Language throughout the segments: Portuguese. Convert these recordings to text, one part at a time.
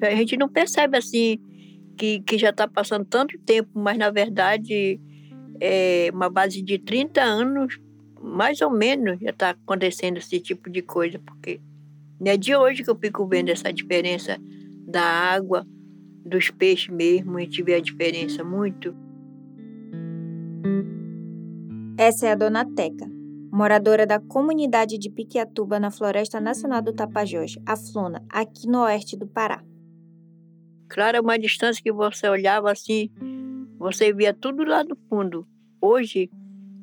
A gente não percebe assim que, que já está passando tanto tempo, mas na verdade é uma base de 30 anos, mais ou menos, já está acontecendo esse tipo de coisa, porque não é de hoje que eu fico vendo essa diferença da água, dos peixes mesmo, a gente vê a diferença muito. Essa é a dona Teca, moradora da comunidade de Piquiatuba, na Floresta Nacional do Tapajós, a Flona, aqui no oeste do Pará. Claro, uma distância que você olhava assim, você via tudo lá no fundo. Hoje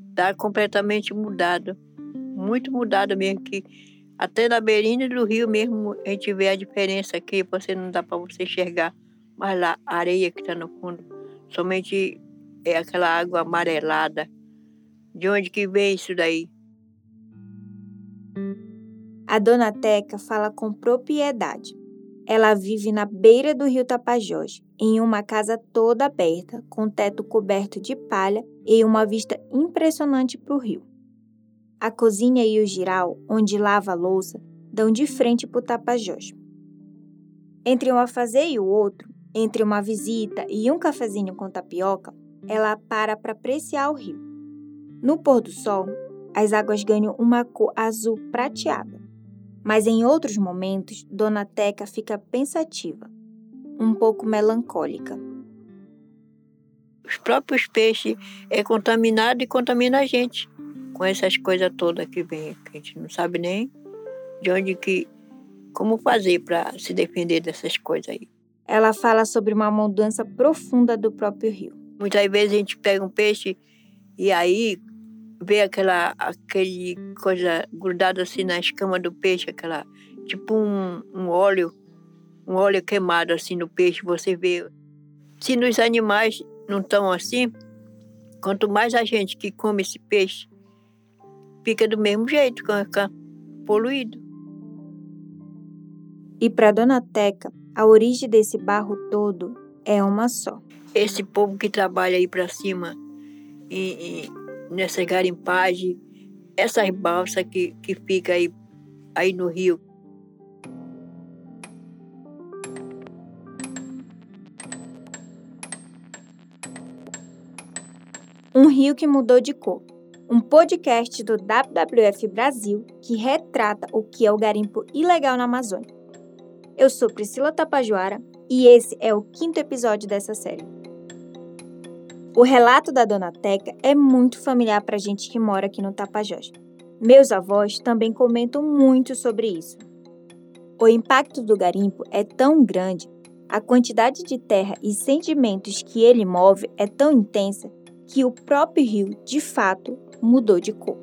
está completamente mudado, muito mudado mesmo, que até na beirinha do rio mesmo a gente vê a diferença aqui, você não dá para você enxergar, mas lá a areia que está no fundo, somente é aquela água amarelada. De onde que vem isso daí? A dona Teca fala com propriedade. Ela vive na beira do rio Tapajós, em uma casa toda aberta, com teto coberto de palha e uma vista impressionante para o rio. A cozinha e o giral, onde lava a louça, dão de frente para o Tapajós. Entre um afazer e o outro, entre uma visita e um cafezinho com tapioca, ela para para apreciar o rio. No pôr do sol, as águas ganham uma cor azul prateada. Mas em outros momentos, Dona Teca fica pensativa, um pouco melancólica. Os próprios peixes é contaminado e contamina a gente com essas coisas todas que vem, que a gente não sabe nem de onde que como fazer para se defender dessas coisas aí. Ela fala sobre uma mudança profunda do próprio rio. Muitas vezes a gente pega um peixe e aí vê aquela aquele coisa grudada assim na escama do peixe, aquela tipo um, um óleo, um óleo queimado assim no peixe, você vê. Se nos animais não estão assim, quanto mais a gente que come esse peixe, fica do mesmo jeito, fica poluído. E para Dona Teca, a origem desse barro todo é uma só. Esse povo que trabalha aí para cima e, e nessa garimpagem, essas balsas que, que fica aí, aí no rio. Um rio que mudou de cor. Um podcast do WWF Brasil que retrata o que é o garimpo ilegal na Amazônia. Eu sou Priscila Tapajoara e esse é o quinto episódio dessa série. O relato da Dona Teca é muito familiar para gente que mora aqui no Tapajós. Meus avós também comentam muito sobre isso. O impacto do garimpo é tão grande, a quantidade de terra e sentimentos que ele move é tão intensa que o próprio rio, de fato, mudou de cor.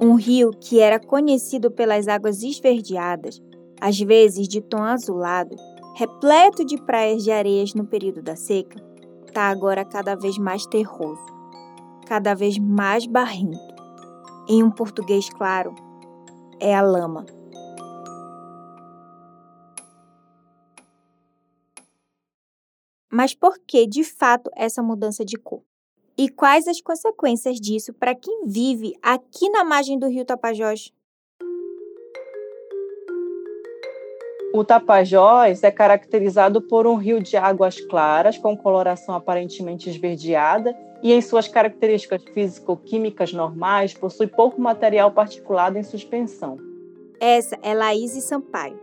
Um rio que era conhecido pelas águas esverdeadas, às vezes de tom azulado, repleto de praias de areias no período da seca, está agora cada vez mais terroso, cada vez mais barrento. Em um português claro, é a lama. Mas por que, de fato, essa mudança de cor? E quais as consequências disso para quem vive aqui na margem do rio Tapajós? O Tapajós é caracterizado por um rio de águas claras, com coloração aparentemente esverdeada, e em suas características físico-químicas normais, possui pouco material particulado em suspensão. Essa é Laís Sampaio.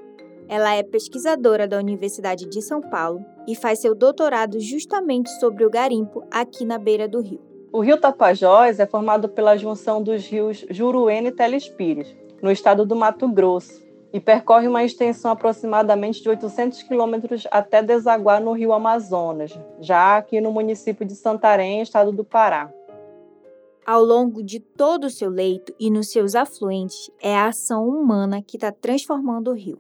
Ela é pesquisadora da Universidade de São Paulo e faz seu doutorado justamente sobre o garimpo aqui na beira do rio. O rio Tapajós é formado pela junção dos rios Juruena e Telespires, no estado do Mato Grosso, e percorre uma extensão aproximadamente de 800 quilômetros até desaguar no rio Amazonas, já aqui no município de Santarém, estado do Pará. Ao longo de todo o seu leito e nos seus afluentes, é a ação humana que está transformando o rio.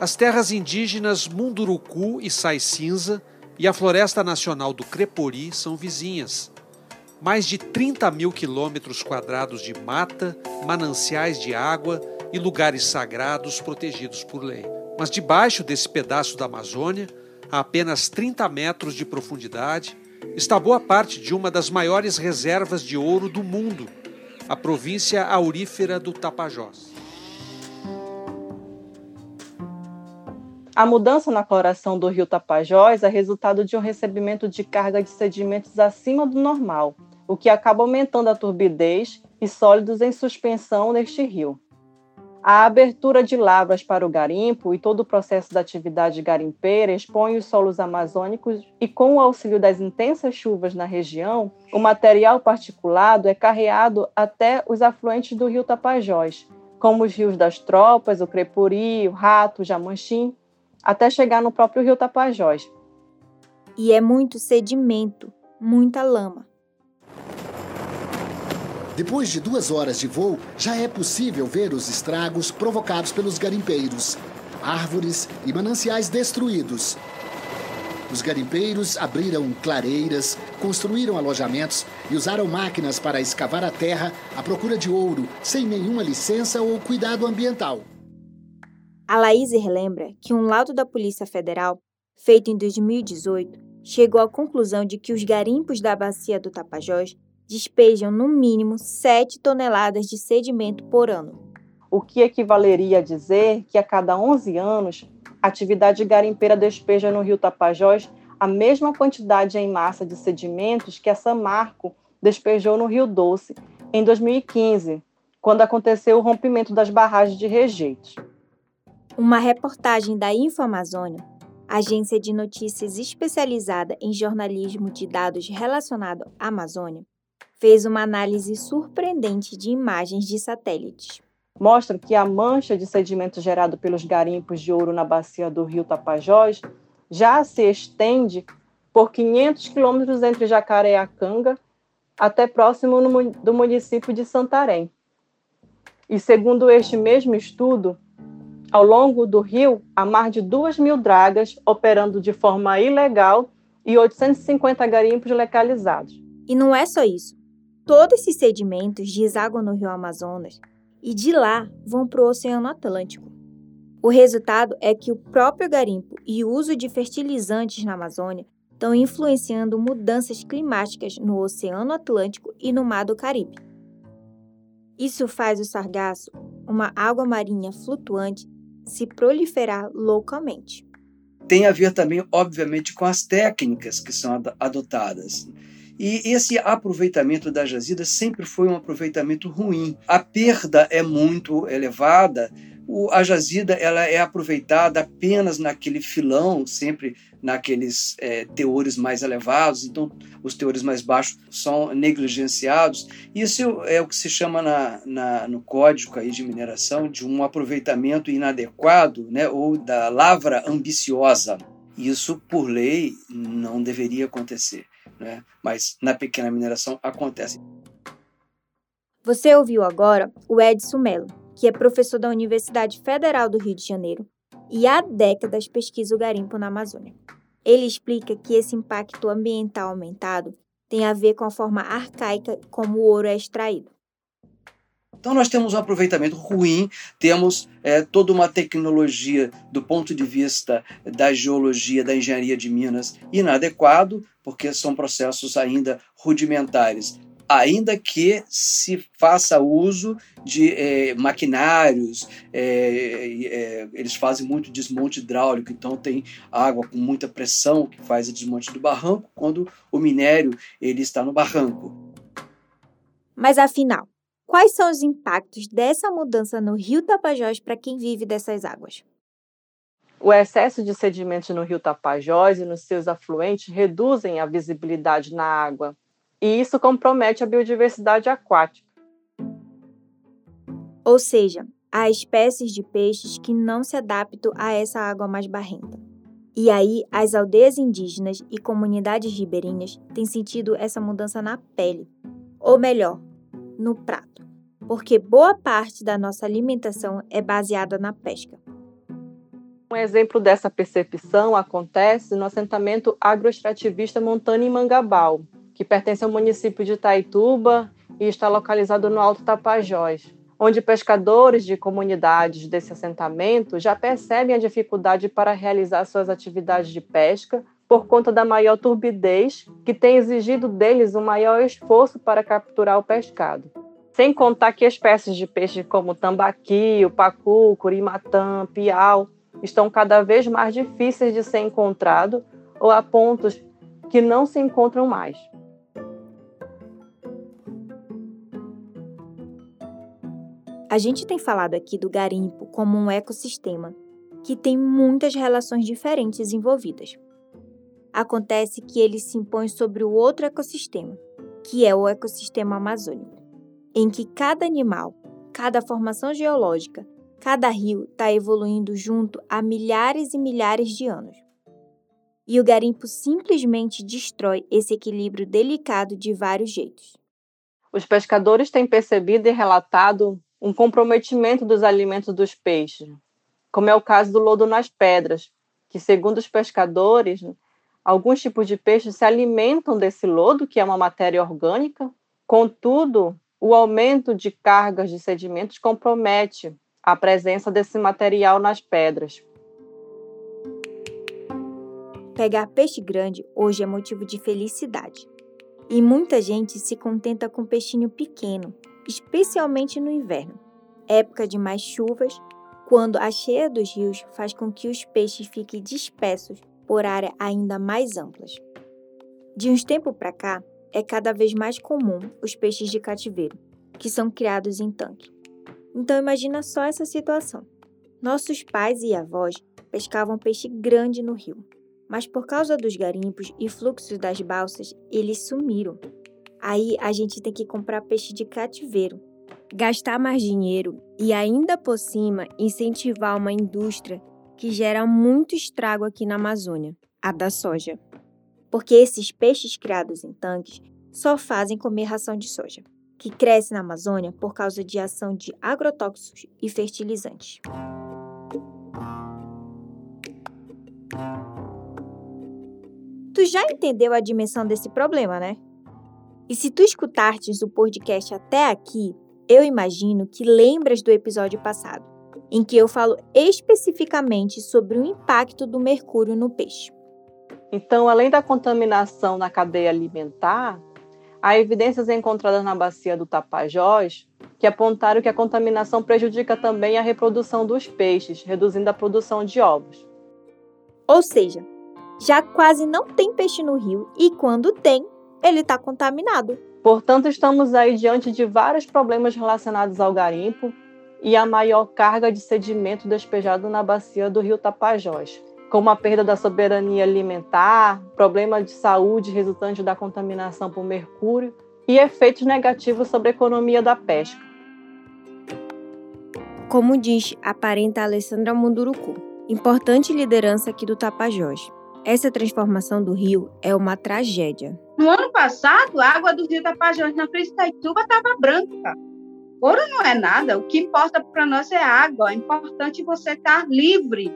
As terras indígenas Munduruku e Sai Cinza e a Floresta Nacional do Crepori são vizinhas. Mais de 30 mil quilômetros quadrados de mata, mananciais de água e lugares sagrados protegidos por lei. Mas debaixo desse pedaço da Amazônia, a apenas 30 metros de profundidade, está boa parte de uma das maiores reservas de ouro do mundo, a província aurífera do Tapajós. A mudança na coloração do rio Tapajós é resultado de um recebimento de carga de sedimentos acima do normal, o que acaba aumentando a turbidez e sólidos em suspensão neste rio. A abertura de lavras para o garimpo e todo o processo da atividade garimpeira expõe os solos amazônicos e, com o auxílio das intensas chuvas na região, o material particulado é carreado até os afluentes do rio Tapajós, como os rios das Tropas, o Crepuri, o Rato, o Jamanchim, até chegar no próprio rio Tapajós. E é muito sedimento, muita lama. Depois de duas horas de voo, já é possível ver os estragos provocados pelos garimpeiros, árvores e mananciais destruídos. Os garimpeiros abriram clareiras, construíram alojamentos e usaram máquinas para escavar a terra à procura de ouro, sem nenhuma licença ou cuidado ambiental. A Laís relembra que um laudo da Polícia Federal, feito em 2018, chegou à conclusão de que os garimpos da bacia do Tapajós despejam no mínimo 7 toneladas de sedimento por ano. O que equivaleria a dizer que a cada 11 anos, a atividade garimpeira despeja no rio Tapajós a mesma quantidade em massa de sedimentos que a Samarco despejou no Rio Doce em 2015, quando aconteceu o rompimento das barragens de rejeitos. Uma reportagem da InfoAmazônia, agência de notícias especializada em jornalismo de dados relacionado à Amazônia, fez uma análise surpreendente de imagens de satélites. Mostra que a mancha de sedimento gerado pelos garimpos de ouro na bacia do rio Tapajós já se estende por 500 quilômetros entre Jacareacanga até próximo do município de Santarém. E segundo este mesmo estudo, ao longo do rio, há mais de 2 mil dragas operando de forma ilegal e 850 garimpos localizados. E não é só isso. Todos esses sedimentos desaguam no rio Amazonas e de lá vão para o Oceano Atlântico. O resultado é que o próprio garimpo e o uso de fertilizantes na Amazônia estão influenciando mudanças climáticas no Oceano Atlântico e no Mar do Caribe. Isso faz o sargaço, uma água marinha flutuante, se proliferar loucamente. Tem a ver também, obviamente, com as técnicas que são adotadas. E esse aproveitamento da jazida sempre foi um aproveitamento ruim. A perda é muito elevada. O, a jazida ela é aproveitada apenas naquele filão, sempre naqueles é, teores mais elevados, então os teores mais baixos são negligenciados. Isso é o que se chama na, na, no código aí de mineração de um aproveitamento inadequado né, ou da lavra ambiciosa. Isso, por lei, não deveria acontecer né? mas na pequena mineração acontece. Você ouviu agora o Edson Mello, que é professor da Universidade Federal do Rio de Janeiro e há décadas pesquisa o garimpo na Amazônia. Ele explica que esse impacto ambiental aumentado tem a ver com a forma arcaica como o ouro é extraído. Então nós temos um aproveitamento ruim, temos é, toda uma tecnologia do ponto de vista da geologia, da engenharia de minas inadequado, porque são processos ainda rudimentares. Ainda que se faça uso de é, maquinários, é, eles fazem muito desmonte hidráulico, então tem água com muita pressão que faz o desmonte do barranco quando o minério ele está no barranco. Mas afinal, Quais são os impactos dessa mudança no rio Tapajós para quem vive dessas águas? O excesso de sedimentos no rio Tapajós e nos seus afluentes reduzem a visibilidade na água, e isso compromete a biodiversidade aquática. Ou seja, há espécies de peixes que não se adaptam a essa água mais barrenta. E aí, as aldeias indígenas e comunidades ribeirinhas têm sentido essa mudança na pele, ou melhor, no prato, porque boa parte da nossa alimentação é baseada na pesca. Um exemplo dessa percepção acontece no assentamento agroextrativista Montana em Mangabal, que pertence ao município de Taituba e está localizado no Alto Tapajós, onde pescadores de comunidades desse assentamento já percebem a dificuldade para realizar suas atividades de pesca por conta da maior turbidez, que tem exigido deles um maior esforço para capturar o pescado. Sem contar que espécies de peixes como tambaqui, o pacu, curimatã, piau estão cada vez mais difíceis de ser encontrados ou a pontos que não se encontram mais. A gente tem falado aqui do garimpo como um ecossistema que tem muitas relações diferentes envolvidas. Acontece que ele se impõe sobre o outro ecossistema, que é o ecossistema amazônico em que cada animal, cada formação geológica, cada rio está evoluindo junto há milhares e milhares de anos. E o garimpo simplesmente destrói esse equilíbrio delicado de vários jeitos. Os pescadores têm percebido e relatado um comprometimento dos alimentos dos peixes, como é o caso do lodo nas pedras, que, segundo os pescadores, alguns tipos de peixes se alimentam desse lodo, que é uma matéria orgânica. Contudo, o aumento de cargas de sedimentos compromete a presença desse material nas pedras. Pegar peixe grande hoje é motivo de felicidade. E muita gente se contenta com peixinho pequeno, especialmente no inverno, época de mais chuvas, quando a cheia dos rios faz com que os peixes fiquem dispersos por áreas ainda mais amplas. De uns tempos para cá, é cada vez mais comum os peixes de cativeiro, que são criados em tanque. Então imagina só essa situação. Nossos pais e avós pescavam peixe grande no rio, mas por causa dos garimpos e fluxos das balsas, eles sumiram. Aí a gente tem que comprar peixe de cativeiro, gastar mais dinheiro e ainda por cima incentivar uma indústria que gera muito estrago aqui na Amazônia, a da soja porque esses peixes criados em tanques só fazem comer ração de soja, que cresce na Amazônia por causa de ação de agrotóxicos e fertilizantes. Tu já entendeu a dimensão desse problema, né? E se tu escutastes o podcast até aqui, eu imagino que lembras do episódio passado, em que eu falo especificamente sobre o impacto do mercúrio no peixe. Então, além da contaminação na cadeia alimentar, há evidências encontradas na bacia do Tapajós que apontaram que a contaminação prejudica também a reprodução dos peixes, reduzindo a produção de ovos. Ou seja, já quase não tem peixe no rio e quando tem, ele está contaminado. Portanto, estamos aí diante de vários problemas relacionados ao garimpo e a maior carga de sedimento despejado na bacia do rio Tapajós como a perda da soberania alimentar, problema de saúde resultante da contaminação por mercúrio e efeitos negativos sobre a economia da pesca. Como diz a parenta Alessandra Munduruku, importante liderança aqui do Tapajós. Essa transformação do rio é uma tragédia. No ano passado, a água do rio Tapajós na Frente Itaituba estava branca. Ouro não é nada, o que importa para nós é água. É importante você estar livre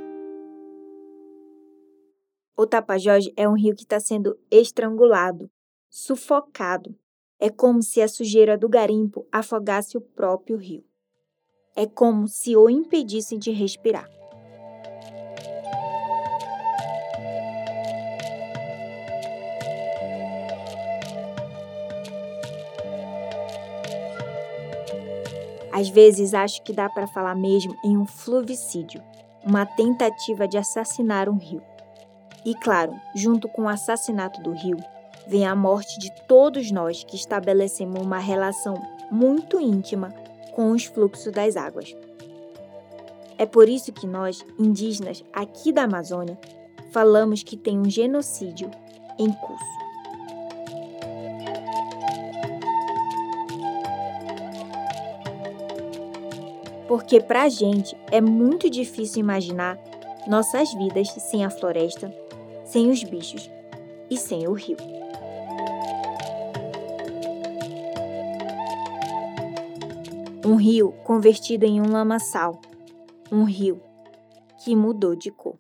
o Tapajós é um rio que está sendo estrangulado, sufocado. É como se a sujeira do garimpo afogasse o próprio rio. É como se o impedissem de respirar. Às vezes acho que dá para falar mesmo em um fluvicídio, uma tentativa de assassinar um rio. E claro, junto com o assassinato do rio, vem a morte de todos nós que estabelecemos uma relação muito íntima com os fluxos das águas. É por isso que nós, indígenas aqui da Amazônia, falamos que tem um genocídio em curso. Porque para a gente é muito difícil imaginar nossas vidas sem a floresta, sem os bichos e sem o rio. Um rio convertido em um lamaçal, um rio que mudou de cor.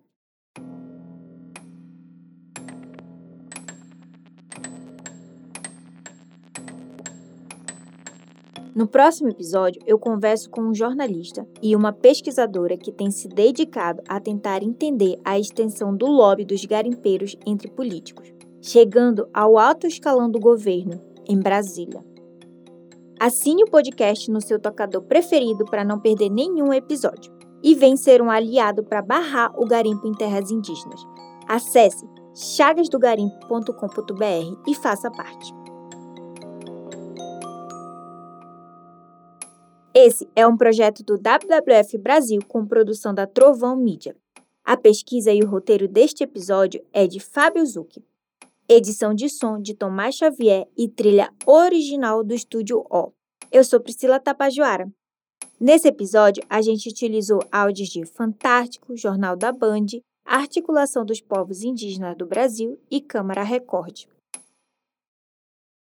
No próximo episódio, eu converso com um jornalista e uma pesquisadora que tem se dedicado a tentar entender a extensão do lobby dos garimpeiros entre políticos, chegando ao alto escalão do governo, em Brasília. Assine o podcast no seu tocador preferido para não perder nenhum episódio. E vem ser um aliado para barrar o garimpo em terras indígenas. Acesse chagasdogarimpo.com.br e faça parte. Esse é um projeto do WWF Brasil com produção da Trovão Mídia. A pesquisa e o roteiro deste episódio é de Fábio Zucchi. Edição de som de Tomás Xavier e trilha original do Estúdio O. Eu sou Priscila Tapajoara. Nesse episódio, a gente utilizou áudios de Fantástico, Jornal da Band, Articulação dos Povos Indígenas do Brasil e Câmara Record.